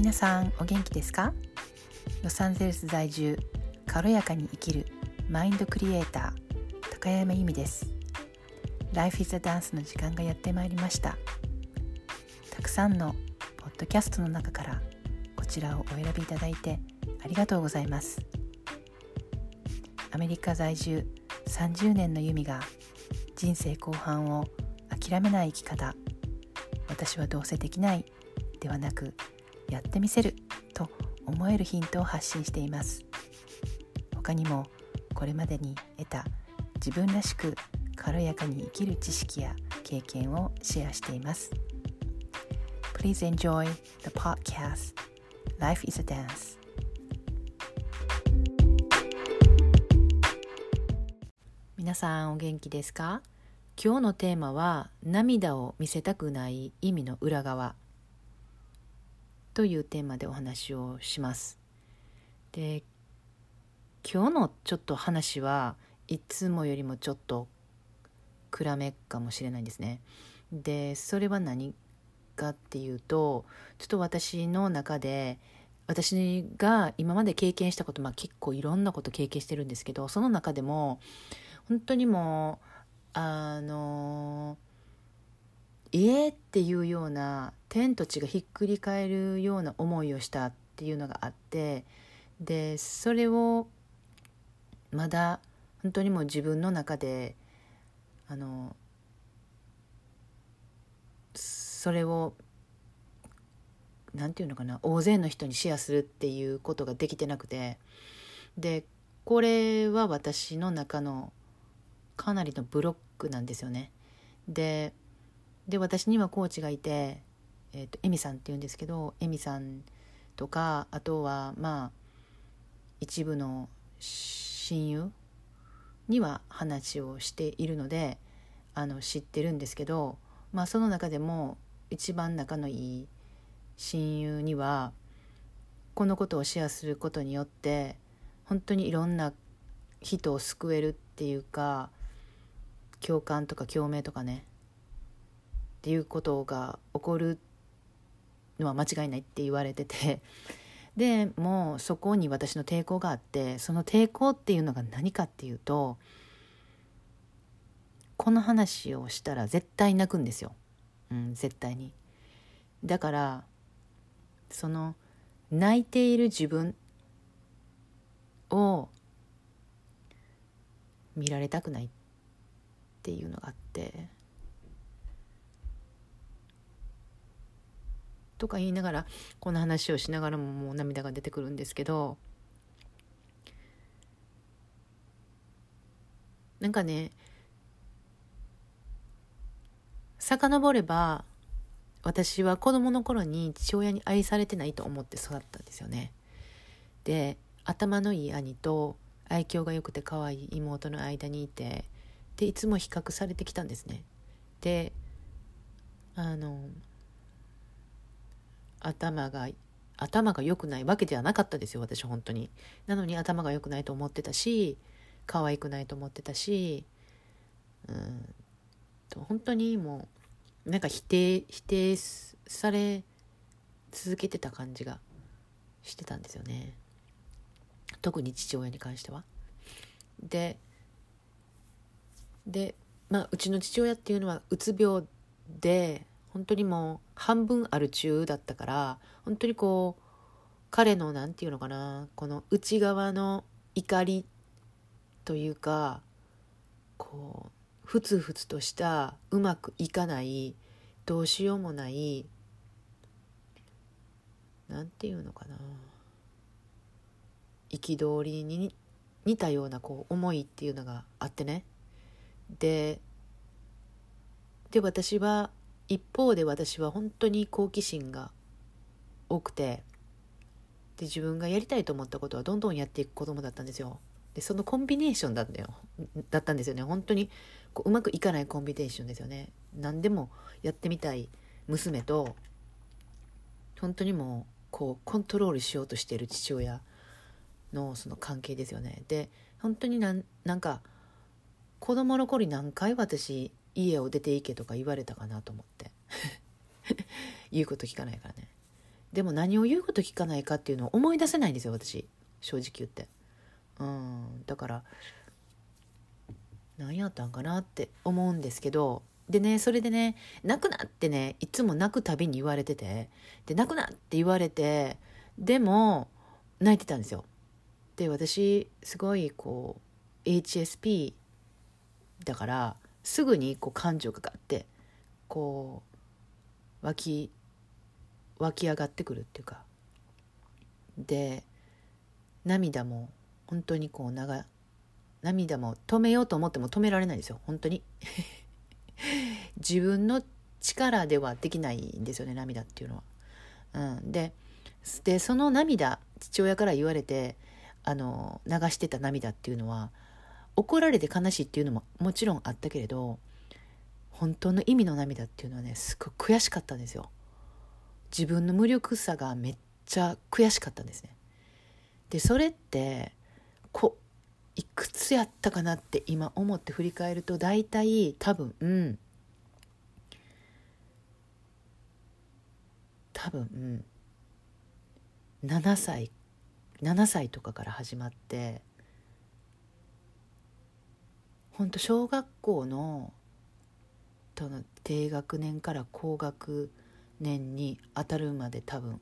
皆さんお元気ですか？ロサンゼルス在住軽やかに生きるマインドクリエイター高山由美です。Life is a Dance の時間がやってまいりました。たくさんのポッドキャストの中からこちらをお選びいただいてありがとうございます。アメリカ在住30年の由美が人生後半を諦めない生き方。私はどうせできないではなくやってみせると思えるヒントを発信しています。他にもこれまでに得た自分らしく軽やかに生きる知識や経験をシェアしています。Please enjoy the podcast. Life is a Dance. 皆さんお元気ですか？今日のテーマは涙を見せたくない意味の裏側。というテーマでお話をします。で今日のちょっと話はいつもよりもちょっと暗めかもしれないんですね。でそれは何かっていうとちょっと私の中で私が今まで経験したこと、まあ、結構いろんなこと経験してるんですけどその中でも本当にもうあの家っていうような天と地がひっくり返るような思いをしたっていうのがあってでそれをまだ本当にもう自分の中であのそれを何て言うのかな大勢の人にシェアするっていうことができてなくてでこれは私の中のかなりのブロックなんですよね。でで私にはコーチがいて、えーと、エミさんっていうんですけどエミさんとかあとはまあ一部の親友には話をしているのであの知ってるんですけど、まあ、その中でも一番仲のいい親友にはこのことをシェアすることによって本当にいろんな人を救えるっていうか共感とか共鳴とかねっていうことが起こるのは間違いないって言われてて。でもうそこに私の抵抗があってその抵抗っていうのが何かっていうとこの話をしたら絶対泣くんですよ、うん、絶対に。だからその泣いている自分を見られたくないっていうのがあって。とか言いながらこの話をしながらももう涙が出てくるんですけどなんかね遡れば私は子供の頃に父親に愛されてないと思って育ったんですよね。で頭のいい兄と愛嬌が良くて可愛い妹の間にいてでいつも比較されてきたんですね。であの頭が頭が良くないわけではなかったですよ私本当に。なのに頭が良くないと思ってたし可愛くないと思ってたしうんと本当にもうなんか否定否定され続けてた感じがしてたんですよね特に父親に関しては。でで、まあ、うちの父親っていうのはうつ病で本当にもう半分ある中だったから本当にこう彼の何て言うのかなこの内側の怒りというかこうふつふつとしたうまくいかないどうしようもない何て言うのかな憤りに似たようなこう思いっていうのがあってね。でで私は一方で私は本当に好奇心が多くてで自分がやりたいと思ったことはどんどんやっていく子供だったんですよ。でそのコンビネーションだったよ。だったんですよね。本当にこううまくいかないコンビネーションですよね。何でもやってみたい娘と本当にもうこうコントロールしようとしている父親のその関係ですよね。で本当になんなんか子供の頃に何回私家を出ていけとか言われたかなと思って。言うこと聞かないからね。でも何を言うこと聞かないかっていうのを思い出せないんですよ私。正直言って。うん。だから何やったんかなって思うんですけど。でねそれでね泣くなってねいつも泣くたびに言われてて。で泣くなって言われてでも泣いてたんですよ。で私すごいこう HSP だからすぐにこう感情がガッてこう湧き湧き上がってくるっていうか。で涙も本当にこう長涙も止めようと思っても止められないですよ。本当に。自分の力ではできないんですよね涙っていうのは。うん、ででその涙父親から言われてあの流してた涙っていうのは怒られて悲しいっていうのももちろんあったけれど本当の意味の涙っていうのはねすごく悔しかったんですよ。自分の無力さがめっちゃ悔しかったんですね。でそれってこいくつやったかなって今思って振り返ると大体多分うん多分、うん、7歳7歳とかから始まってほんと小学校のとの低学年から高学年に当たるまで多分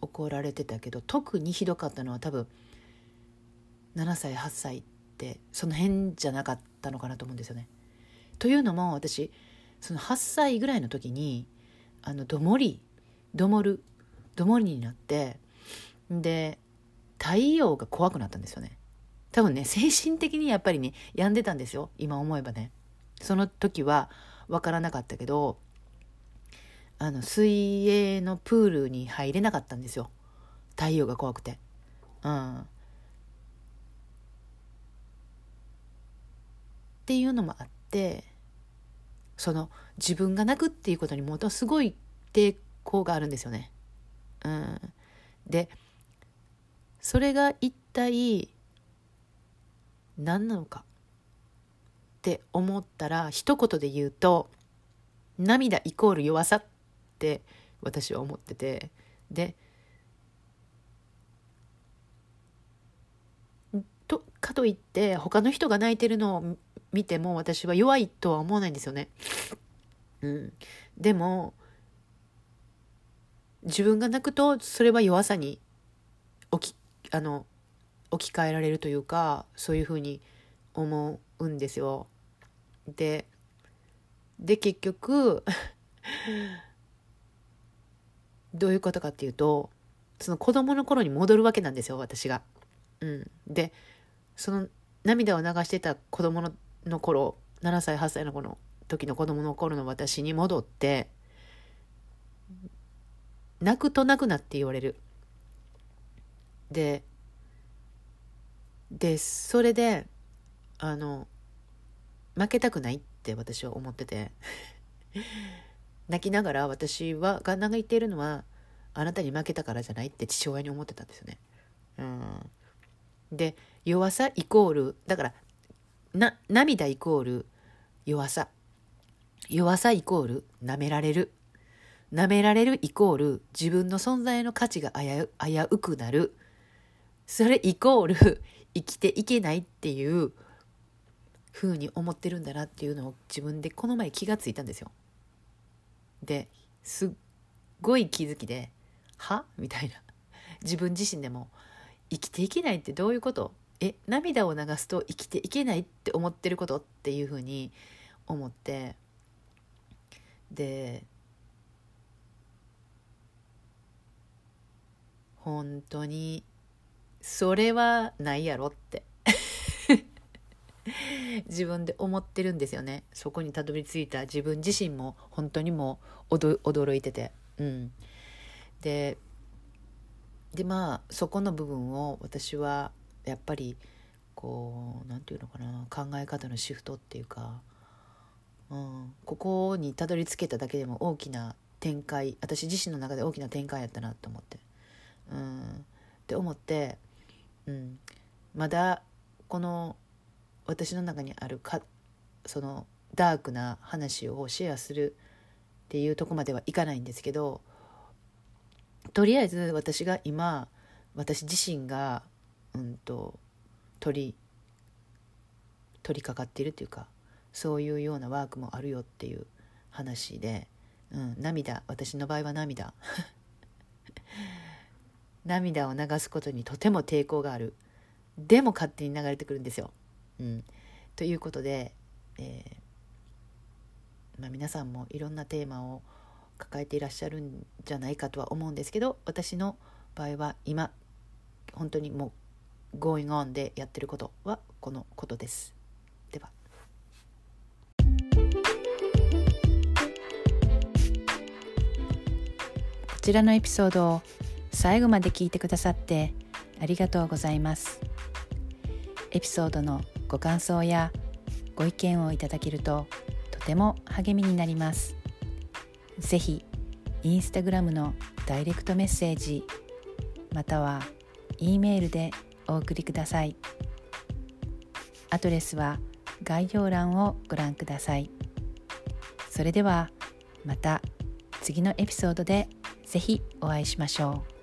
怒られてたけど特にひどかったのは多分7歳8歳ってその辺じゃなかったのかなと思うんですよね。というのも私その8歳ぐらいの時にあのどもりどもるどもりになってで太陽が怖くなったんですよね。多分ね精神的にやっぱりね病んでたんですよ今思えばね。その時は分からなかったけどあの水泳のプールに入れなかったんですよ太陽が怖くて。うんっていうのもあってその自分が泣くっていうことにものすごい抵抗があるんですよね。うん、でそれが一体何なのかって思ったら一言で言うと涙イコール弱さって私は思っててでとかといって他の人が泣いてるのを見ても私は弱いとは思わないんですよね。うん、でも自分が泣くとそれは弱さに置きあの置き換えられるというかそういうふうに思うんですよ。でで結局 どういうことかっていうとその子供の頃に戻るわけなんですよ私が。うん、でその涙を流してた子供のの頃7歳8歳の子の時の子供の頃の私に戻って泣くと泣くなって言われる。ででそれであの負けたくないって私は思ってて。泣きながら私はが泣いているのはあなたに負けたからじゃないって父親に思ってたんですよね。うん、で弱さイコールだからな涙イコール弱さ。弱さイコール舐められる。舐められるイコール自分の存在の価値が危う危うくなる。それイコール生きていけないっていうふうに思ってるんだなっていうのを自分でこの前気がついたんですよ。ですっごい気づきで「は?」みたいな自分自身でも生きていけないってどういうこと？え涙を流すと生きていけないって思ってることっていうふうに思ってで本当にそれはないやろって。自分で思ってるんですよね。そこにたどり着いた。自分自身も本当にもう驚いてて。うん。ででまあそこの部分を私はやっぱりこう何て言うのかな。考え方のシフトっていうか、うん、ここにたどり着けただけでも大きな展開。私自身の中で大きな展開やったなと思って。うん、って思って、うん、まだこの私の中にあるかそのダークな話をシェアするっていうとこまではいかないんですけどとりあえず私が今私自身がうんと取り取り掛かっているというかそういうようなワークもあるよっていう話で、うん、涙私の場合は涙。涙を流すことにとても抵抗があるでも勝手に流れてくるんですよ。うん、ということで、えー、まあ、皆さんもいろんなテーマを抱えていらっしゃるんじゃないかとは思うんですけど私の場合は今本当にもう going on でやってることはこのことです。ではこちらのエピソードを最後まで聞いてくださってありがとうございます。エピソードのご感想やご意見をいただけるととても励みになります。ぜひインスタグラムのダイレクトメッセージまたは E メールでお送りください。アドレスは概要欄をご覧ください。それではまた次のエピソードでぜひお会いしましょう。